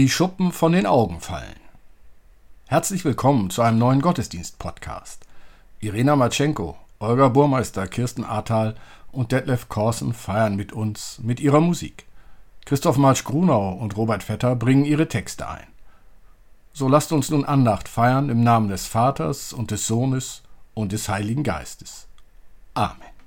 wie Schuppen von den Augen fallen. Herzlich willkommen zu einem neuen Gottesdienst-Podcast. Irena Matschenko, Olga Burmeister, Kirsten Ahrtal und Detlef Korsen feiern mit uns mit ihrer Musik. Christoph Marsch-Grunau und Robert Vetter bringen ihre Texte ein. So lasst uns nun Andacht feiern im Namen des Vaters und des Sohnes und des Heiligen Geistes. Amen.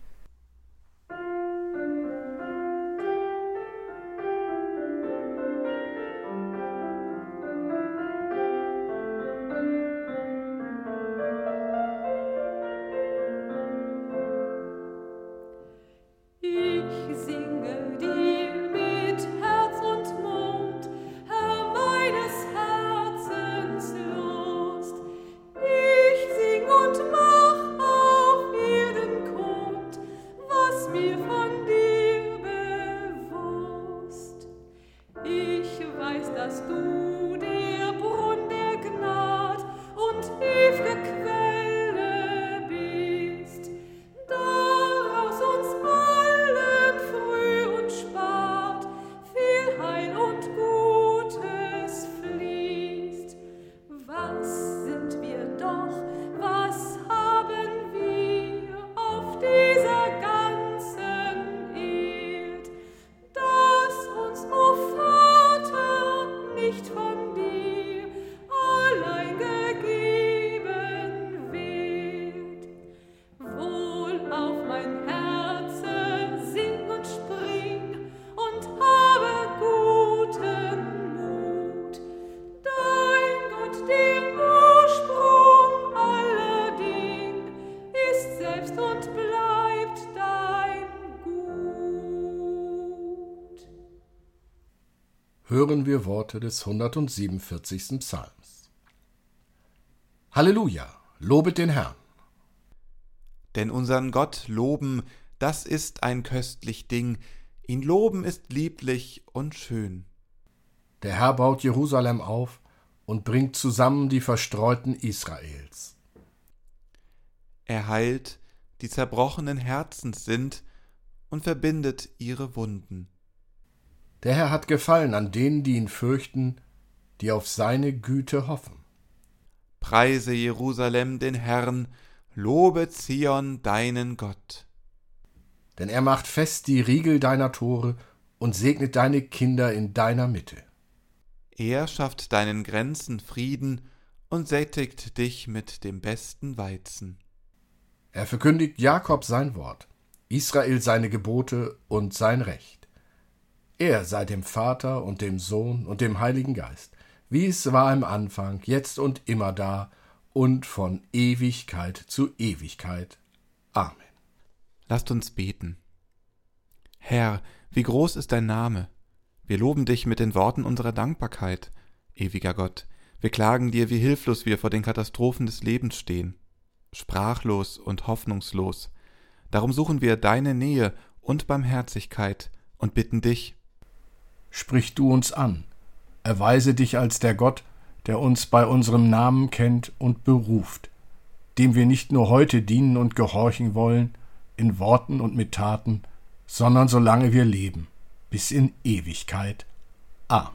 Wir Worte des 147. Psalms. Halleluja, lobet den Herrn. Denn unseren Gott loben, das ist ein köstlich Ding, ihn loben ist lieblich und schön. Der Herr baut Jerusalem auf und bringt zusammen die Verstreuten Israels. Er heilt, die zerbrochenen Herzens sind, und verbindet ihre Wunden. Der Herr hat Gefallen an denen, die ihn fürchten, die auf seine Güte hoffen. Preise Jerusalem den Herrn, lobe Zion deinen Gott. Denn er macht fest die Riegel deiner Tore und segnet deine Kinder in deiner Mitte. Er schafft deinen Grenzen Frieden und sättigt dich mit dem besten Weizen. Er verkündigt Jakob sein Wort, Israel seine Gebote und sein Recht. Er sei dem Vater und dem Sohn und dem Heiligen Geist, wie es war im Anfang, jetzt und immer da und von Ewigkeit zu Ewigkeit. Amen. Lasst uns beten. Herr, wie groß ist dein Name? Wir loben dich mit den Worten unserer Dankbarkeit, ewiger Gott. Wir klagen dir, wie hilflos wir vor den Katastrophen des Lebens stehen, sprachlos und hoffnungslos. Darum suchen wir deine Nähe und Barmherzigkeit und bitten dich, sprich du uns an, erweise dich als der Gott, der uns bei unserem Namen kennt und beruft, dem wir nicht nur heute dienen und gehorchen wollen, in Worten und mit Taten, sondern solange wir leben, bis in Ewigkeit. Amen.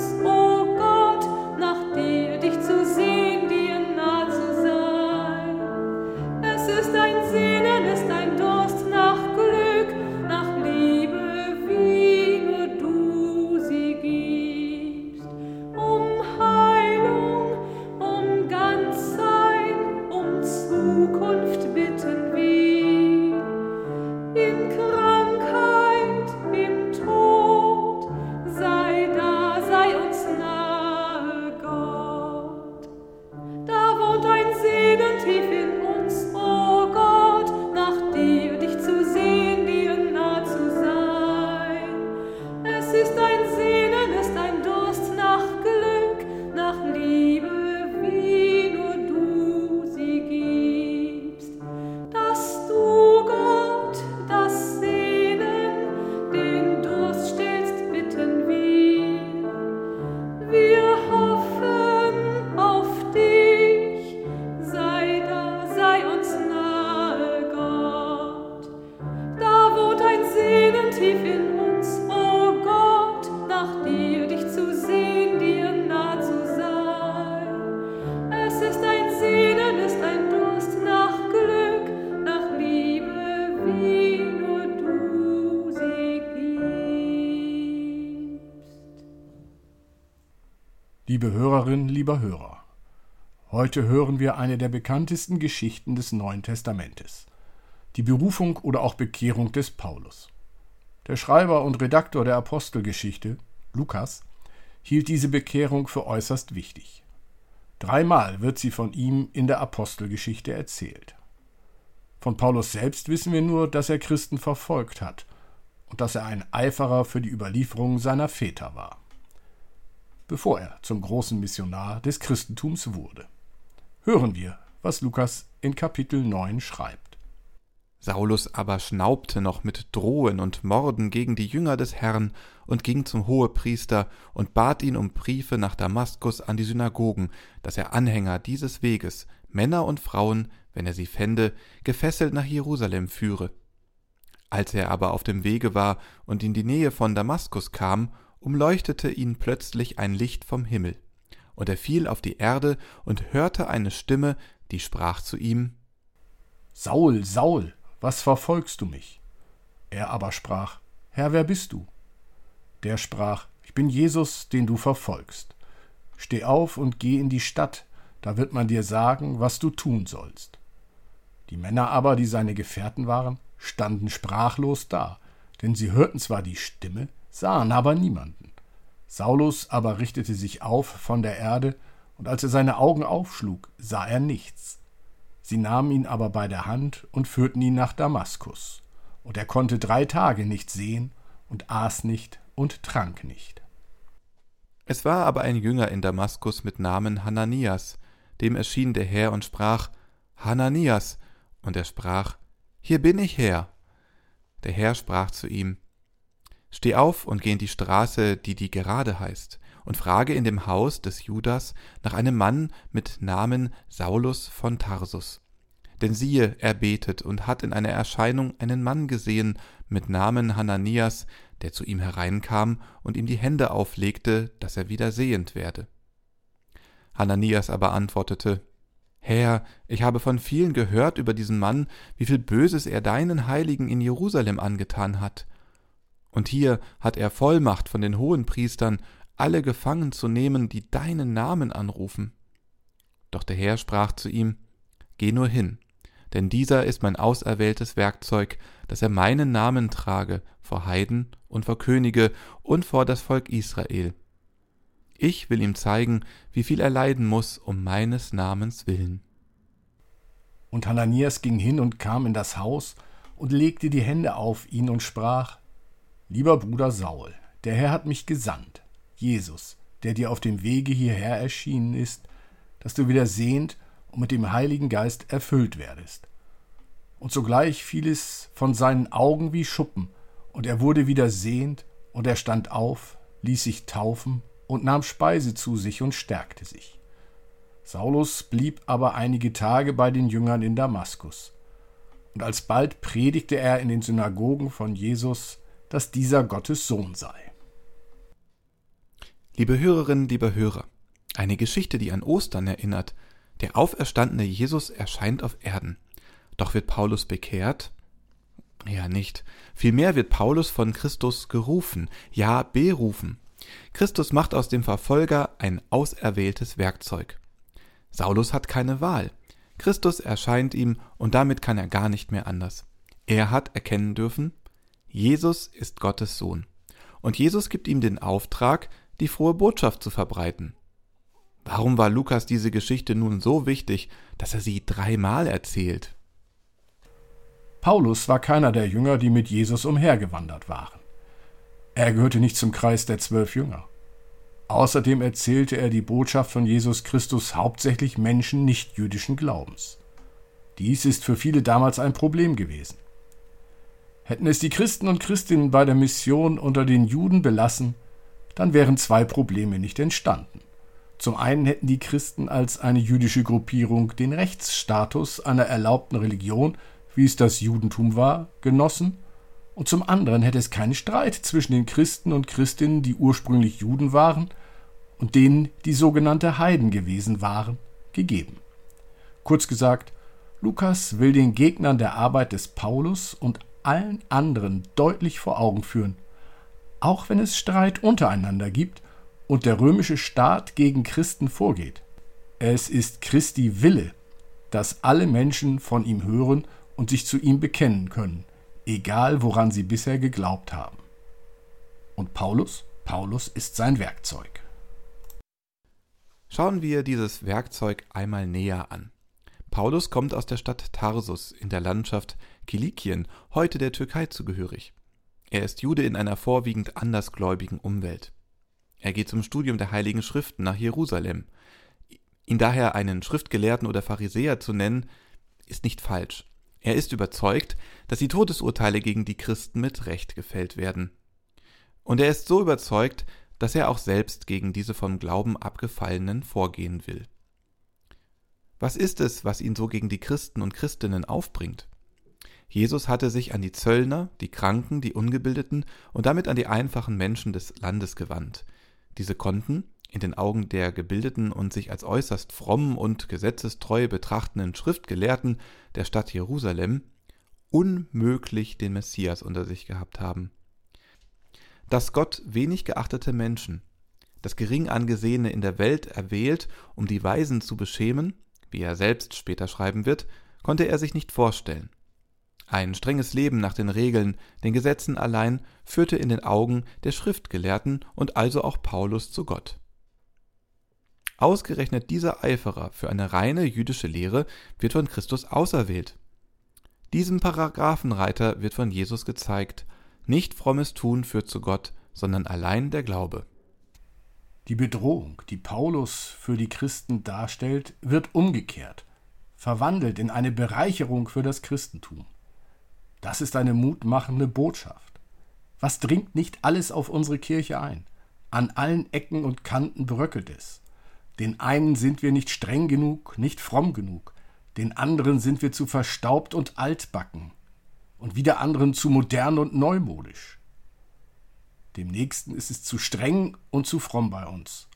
Oh. Lieber Hörer, heute hören wir eine der bekanntesten Geschichten des Neuen Testamentes, die Berufung oder auch Bekehrung des Paulus. Der Schreiber und Redaktor der Apostelgeschichte, Lukas, hielt diese Bekehrung für äußerst wichtig. Dreimal wird sie von ihm in der Apostelgeschichte erzählt. Von Paulus selbst wissen wir nur, dass er Christen verfolgt hat und dass er ein Eiferer für die Überlieferung seiner Väter war bevor er zum großen Missionar des Christentums wurde. Hören wir, was Lukas in Kapitel 9 schreibt. Saulus aber schnaubte noch mit Drohen und Morden gegen die Jünger des Herrn und ging zum Hohepriester und bat ihn um Briefe nach Damaskus an die Synagogen, dass er Anhänger dieses Weges, Männer und Frauen, wenn er sie fände, gefesselt nach Jerusalem führe. Als er aber auf dem Wege war und in die Nähe von Damaskus kam, umleuchtete ihn plötzlich ein Licht vom Himmel, und er fiel auf die Erde und hörte eine Stimme, die sprach zu ihm Saul, Saul, was verfolgst du mich? Er aber sprach Herr, wer bist du? Der sprach Ich bin Jesus, den du verfolgst. Steh auf und geh in die Stadt, da wird man dir sagen, was du tun sollst. Die Männer aber, die seine Gefährten waren, standen sprachlos da, denn sie hörten zwar die Stimme, sahen aber niemanden. Saulus aber richtete sich auf von der Erde, und als er seine Augen aufschlug, sah er nichts. Sie nahmen ihn aber bei der Hand und führten ihn nach Damaskus. Und er konnte drei Tage nicht sehen und aß nicht und trank nicht. Es war aber ein Jünger in Damaskus mit Namen Hananias, dem erschien der Herr und sprach, Hananias, und er sprach, Hier bin ich, Herr. Der Herr sprach zu ihm, Steh auf und geh in die Straße, die die gerade heißt, und frage in dem Haus des Judas nach einem Mann mit Namen Saulus von Tarsus. Denn siehe, er betet und hat in einer Erscheinung einen Mann gesehen mit Namen Hananias, der zu ihm hereinkam und ihm die Hände auflegte, dass er wieder sehend werde. Hananias aber antwortete, Herr, ich habe von vielen gehört über diesen Mann, wie viel Böses er deinen Heiligen in Jerusalem angetan hat und hier hat er Vollmacht von den Hohenpriestern, alle gefangen zu nehmen, die deinen Namen anrufen. Doch der Herr sprach zu ihm, Geh nur hin, denn dieser ist mein auserwähltes Werkzeug, dass er meinen Namen trage vor Heiden und vor Könige und vor das Volk Israel. Ich will ihm zeigen, wie viel er leiden muss um meines Namens willen. Und Hananias ging hin und kam in das Haus und legte die Hände auf ihn und sprach, Lieber Bruder Saul, der Herr hat mich gesandt, Jesus, der dir auf dem Wege hierher erschienen ist, dass du wieder sehend und mit dem Heiligen Geist erfüllt werdest. Und sogleich fiel es von seinen Augen wie Schuppen, und er wurde wieder sehend, und er stand auf, ließ sich taufen und nahm Speise zu sich und stärkte sich. Saulus blieb aber einige Tage bei den Jüngern in Damaskus. Und alsbald predigte er in den Synagogen von Jesus, dass dieser Gottes Sohn sei. Liebe Hörerinnen, liebe Hörer, eine Geschichte, die an Ostern erinnert. Der auferstandene Jesus erscheint auf Erden. Doch wird Paulus bekehrt? Ja, nicht. Vielmehr wird Paulus von Christus gerufen, ja berufen. Christus macht aus dem Verfolger ein auserwähltes Werkzeug. Saulus hat keine Wahl. Christus erscheint ihm und damit kann er gar nicht mehr anders. Er hat erkennen dürfen, Jesus ist Gottes Sohn. Und Jesus gibt ihm den Auftrag, die frohe Botschaft zu verbreiten. Warum war Lukas diese Geschichte nun so wichtig, dass er sie dreimal erzählt? Paulus war keiner der Jünger, die mit Jesus umhergewandert waren. Er gehörte nicht zum Kreis der zwölf Jünger. Außerdem erzählte er die Botschaft von Jesus Christus hauptsächlich Menschen nicht jüdischen Glaubens. Dies ist für viele damals ein Problem gewesen. Hätten es die Christen und Christinnen bei der Mission unter den Juden belassen, dann wären zwei Probleme nicht entstanden. Zum einen hätten die Christen als eine jüdische Gruppierung den Rechtsstatus einer erlaubten Religion, wie es das Judentum war, genossen, und zum anderen hätte es keinen Streit zwischen den Christen und Christinnen, die ursprünglich Juden waren, und denen, die sogenannte Heiden gewesen waren, gegeben. Kurz gesagt, Lukas will den Gegnern der Arbeit des Paulus und allen anderen deutlich vor Augen führen. Auch wenn es Streit untereinander gibt und der römische Staat gegen Christen vorgeht. Es ist Christi Wille, dass alle Menschen von ihm hören und sich zu ihm bekennen können, egal woran sie bisher geglaubt haben. Und Paulus? Paulus ist sein Werkzeug. Schauen wir dieses Werkzeug einmal näher an. Paulus kommt aus der Stadt Tarsus in der Landschaft Kilikien, heute der Türkei zugehörig. Er ist Jude in einer vorwiegend andersgläubigen Umwelt. Er geht zum Studium der Heiligen Schriften nach Jerusalem. Ihn daher einen Schriftgelehrten oder Pharisäer zu nennen, ist nicht falsch. Er ist überzeugt, dass die Todesurteile gegen die Christen mit Recht gefällt werden. Und er ist so überzeugt, dass er auch selbst gegen diese vom Glauben abgefallenen vorgehen will. Was ist es, was ihn so gegen die Christen und Christinnen aufbringt? Jesus hatte sich an die Zöllner, die Kranken, die Ungebildeten und damit an die einfachen Menschen des Landes gewandt. Diese konnten, in den Augen der gebildeten und sich als äußerst fromm und gesetzestreu betrachtenden Schriftgelehrten der Stadt Jerusalem, unmöglich den Messias unter sich gehabt haben. Dass Gott wenig geachtete Menschen, das gering angesehene in der Welt erwählt, um die Weisen zu beschämen, wie er selbst später schreiben wird, konnte er sich nicht vorstellen. Ein strenges Leben nach den Regeln, den Gesetzen allein führte in den Augen der Schriftgelehrten und also auch Paulus zu Gott. Ausgerechnet dieser Eiferer für eine reine jüdische Lehre wird von Christus auserwählt. Diesem Paragraphenreiter wird von Jesus gezeigt, nicht frommes Tun führt zu Gott, sondern allein der Glaube. Die Bedrohung, die Paulus für die Christen darstellt, wird umgekehrt, verwandelt in eine Bereicherung für das Christentum. Das ist eine mutmachende Botschaft. Was dringt nicht alles auf unsere Kirche ein? An allen Ecken und Kanten bröckelt es. Den einen sind wir nicht streng genug, nicht fromm genug, den anderen sind wir zu verstaubt und altbacken, und wieder anderen zu modern und neumodisch. Dem nächsten ist es zu streng und zu fromm bei uns.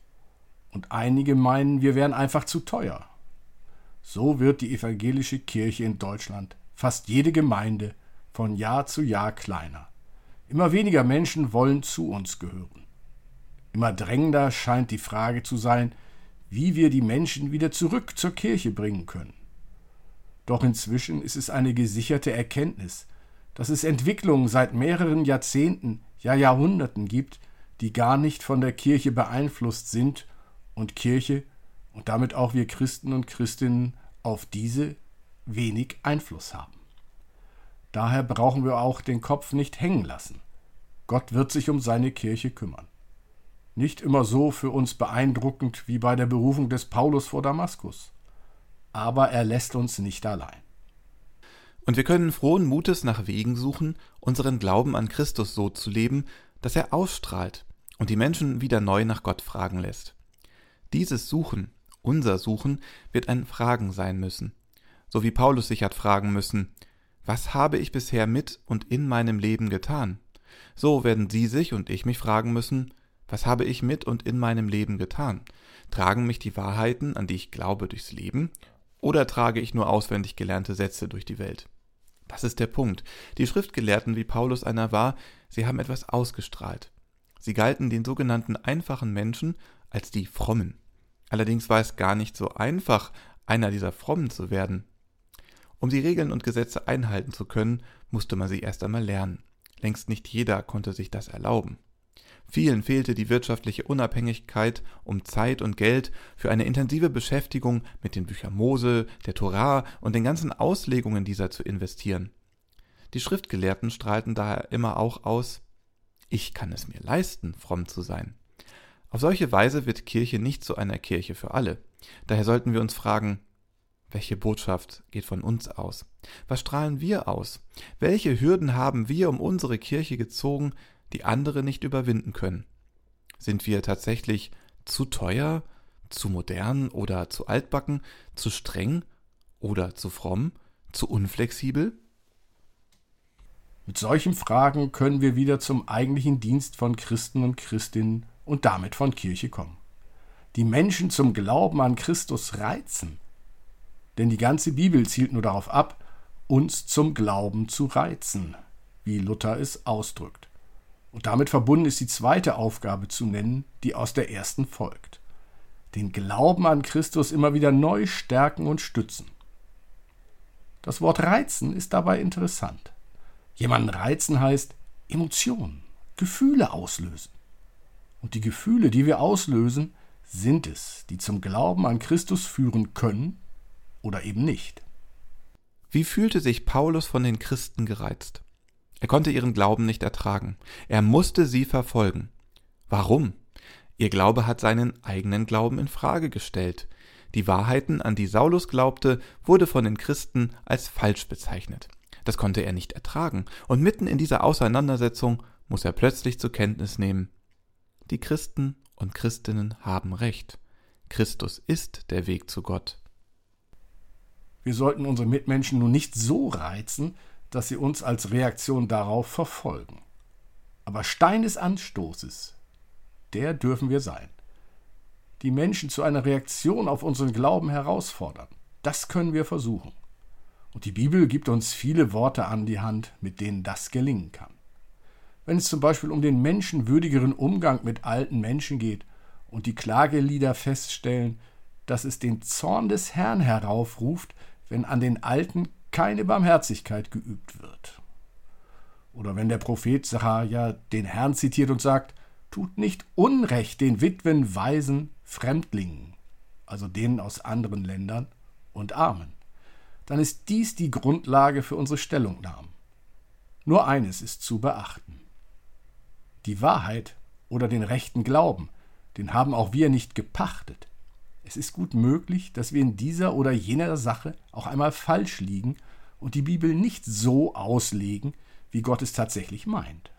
Und einige meinen, wir wären einfach zu teuer. So wird die evangelische Kirche in Deutschland, fast jede Gemeinde, von Jahr zu Jahr kleiner. Immer weniger Menschen wollen zu uns gehören. Immer drängender scheint die Frage zu sein, wie wir die Menschen wieder zurück zur Kirche bringen können. Doch inzwischen ist es eine gesicherte Erkenntnis, dass es Entwicklungen seit mehreren Jahrzehnten ja Jahrhunderten gibt, die gar nicht von der Kirche beeinflusst sind und Kirche und damit auch wir Christen und Christinnen auf diese wenig Einfluss haben. Daher brauchen wir auch den Kopf nicht hängen lassen. Gott wird sich um seine Kirche kümmern. Nicht immer so für uns beeindruckend wie bei der Berufung des Paulus vor Damaskus. Aber er lässt uns nicht allein. Und wir können frohen Mutes nach Wegen suchen, unseren Glauben an Christus so zu leben, dass er ausstrahlt und die Menschen wieder neu nach Gott fragen lässt. Dieses Suchen, unser Suchen, wird ein Fragen sein müssen. So wie Paulus sich hat fragen müssen, was habe ich bisher mit und in meinem Leben getan? So werden Sie sich und ich mich fragen müssen, was habe ich mit und in meinem Leben getan? Tragen mich die Wahrheiten, an die ich glaube, durchs Leben? Oder trage ich nur auswendig gelernte Sätze durch die Welt? Das ist der Punkt. Die Schriftgelehrten, wie Paulus einer war, sie haben etwas ausgestrahlt. Sie galten den sogenannten einfachen Menschen als die Frommen. Allerdings war es gar nicht so einfach, einer dieser Frommen zu werden. Um die Regeln und Gesetze einhalten zu können, musste man sie erst einmal lernen. Längst nicht jeder konnte sich das erlauben. Vielen fehlte die wirtschaftliche Unabhängigkeit, um Zeit und Geld für eine intensive Beschäftigung mit den Büchern Mose, der Torah und den ganzen Auslegungen dieser zu investieren. Die Schriftgelehrten strahlten daher immer auch aus, ich kann es mir leisten, fromm zu sein. Auf solche Weise wird Kirche nicht zu einer Kirche für alle. Daher sollten wir uns fragen, welche Botschaft geht von uns aus? Was strahlen wir aus? Welche Hürden haben wir um unsere Kirche gezogen, die andere nicht überwinden können? Sind wir tatsächlich zu teuer, zu modern oder zu altbacken, zu streng oder zu fromm, zu unflexibel? Mit solchen Fragen können wir wieder zum eigentlichen Dienst von Christen und Christinnen und damit von Kirche kommen. Die Menschen zum Glauben an Christus reizen. Denn die ganze Bibel zielt nur darauf ab, uns zum Glauben zu reizen, wie Luther es ausdrückt. Und damit verbunden ist die zweite Aufgabe zu nennen, die aus der ersten folgt. Den Glauben an Christus immer wieder neu stärken und stützen. Das Wort reizen ist dabei interessant. Jemanden reizen heißt Emotionen, Gefühle auslösen. Und die Gefühle, die wir auslösen, sind es, die zum Glauben an Christus führen können oder eben nicht. Wie fühlte sich Paulus von den Christen gereizt? Er konnte ihren Glauben nicht ertragen. Er musste sie verfolgen. Warum? Ihr Glaube hat seinen eigenen Glauben in Frage gestellt. Die Wahrheiten, an die Saulus glaubte, wurde von den Christen als falsch bezeichnet. Das konnte er nicht ertragen, und mitten in dieser Auseinandersetzung muss er plötzlich zur Kenntnis nehmen, die Christen und Christinnen haben recht. Christus ist der Weg zu Gott. Wir sollten unsere Mitmenschen nun nicht so reizen, dass sie uns als Reaktion darauf verfolgen. Aber Stein des Anstoßes, der dürfen wir sein. Die Menschen zu einer Reaktion auf unseren Glauben herausfordern, das können wir versuchen. Und die Bibel gibt uns viele Worte an die Hand, mit denen das gelingen kann. Wenn es zum Beispiel um den menschenwürdigeren Umgang mit alten Menschen geht und die Klagelieder feststellen, dass es den Zorn des Herrn heraufruft, wenn an den Alten keine Barmherzigkeit geübt wird. Oder wenn der Prophet Sacharja den Herrn zitiert und sagt, tut nicht Unrecht den Witwen, Waisen, Fremdlingen, also denen aus anderen Ländern und Armen, dann ist dies die Grundlage für unsere Stellungnahmen. Nur eines ist zu beachten. Die Wahrheit oder den rechten Glauben, den haben auch wir nicht gepachtet. Es ist gut möglich, dass wir in dieser oder jener Sache auch einmal falsch liegen und die Bibel nicht so auslegen, wie Gott es tatsächlich meint.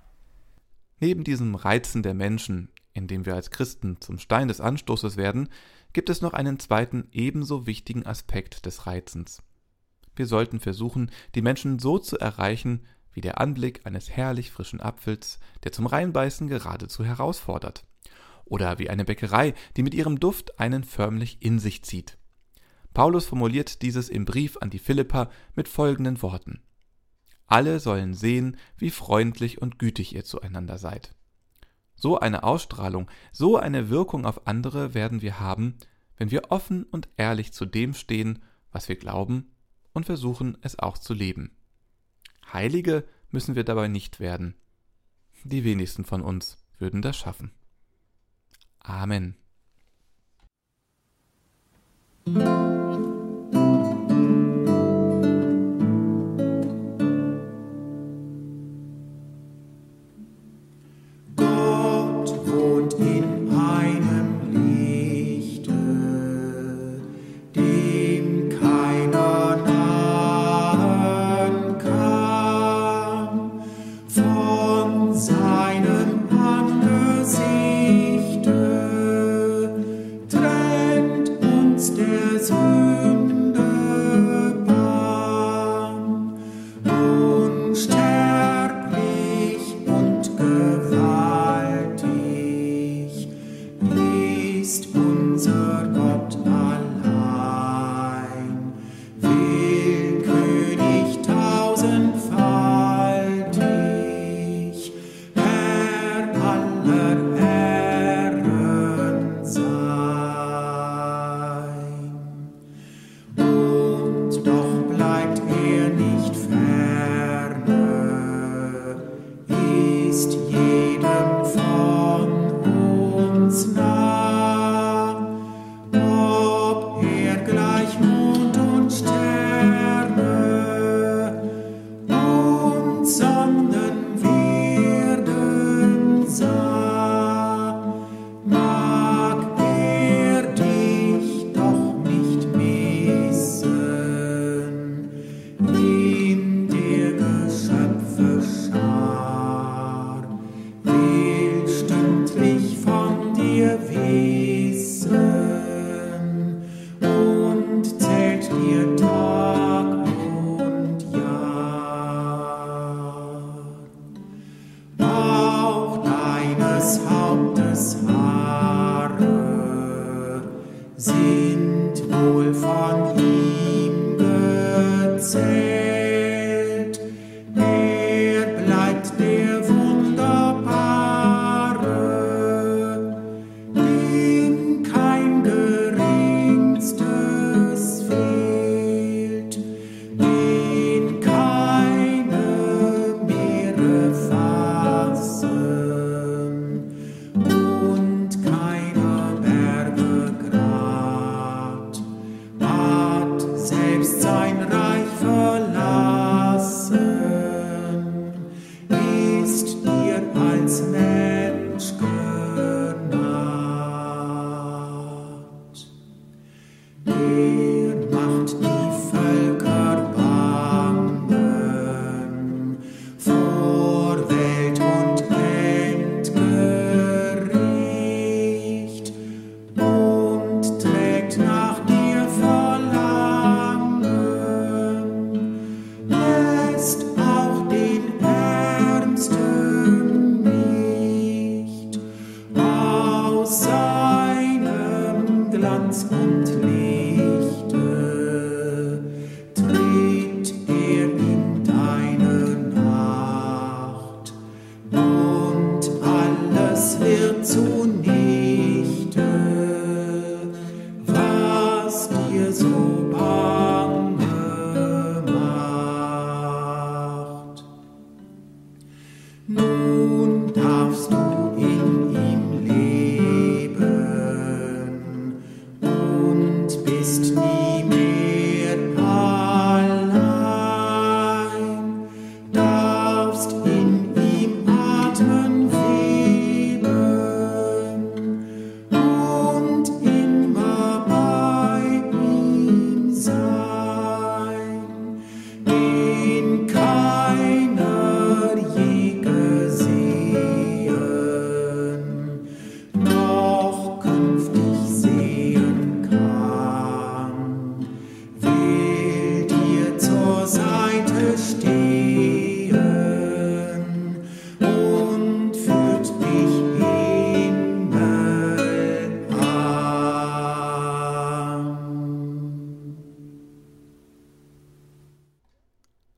Neben diesem Reizen der Menschen, in dem wir als Christen zum Stein des Anstoßes werden, gibt es noch einen zweiten ebenso wichtigen Aspekt des Reizens. Wir sollten versuchen, die Menschen so zu erreichen, wie der Anblick eines herrlich frischen Apfels, der zum Reinbeißen geradezu herausfordert oder wie eine Bäckerei, die mit ihrem Duft einen förmlich in sich zieht. Paulus formuliert dieses im Brief an die Philipper mit folgenden Worten. Alle sollen sehen, wie freundlich und gütig ihr zueinander seid. So eine Ausstrahlung, so eine Wirkung auf andere werden wir haben, wenn wir offen und ehrlich zu dem stehen, was wir glauben und versuchen es auch zu leben. Heilige müssen wir dabei nicht werden. Die wenigsten von uns würden das schaffen. Amen.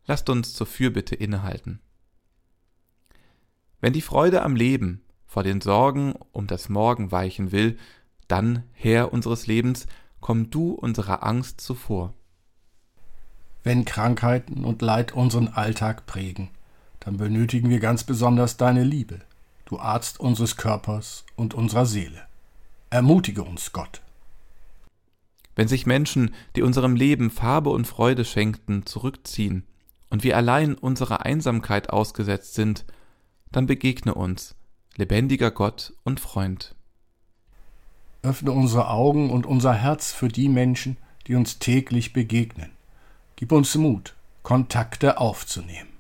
Lasst uns zur Fürbitte innehalten. Wenn die Freude am Leben vor den Sorgen um das Morgen weichen will, dann, Herr unseres Lebens, komm du unserer Angst zuvor. Wenn Krankheiten und Leid unseren Alltag prägen, dann benötigen wir ganz besonders deine Liebe, du Arzt unseres Körpers und unserer Seele. Ermutige uns, Gott. Wenn sich Menschen, die unserem Leben Farbe und Freude schenkten, zurückziehen, und wir allein unserer Einsamkeit ausgesetzt sind, dann begegne uns, lebendiger Gott und Freund. Öffne unsere Augen und unser Herz für die Menschen, die uns täglich begegnen. Gib uns Mut, Kontakte aufzunehmen.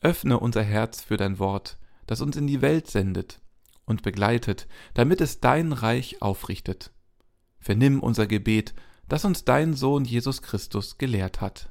Öffne unser Herz für dein Wort, das uns in die Welt sendet und begleitet, damit es dein Reich aufrichtet. Vernimm unser Gebet, das uns dein Sohn Jesus Christus gelehrt hat.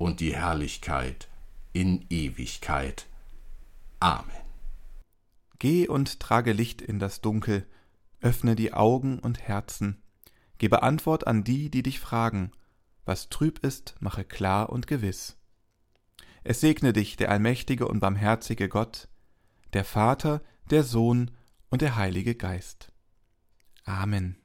und die Herrlichkeit in Ewigkeit. Amen. Geh und trage Licht in das Dunkel, öffne die Augen und Herzen, gebe Antwort an die, die dich fragen, was trüb ist, mache klar und gewiss. Es segne dich der allmächtige und barmherzige Gott, der Vater, der Sohn und der Heilige Geist. Amen.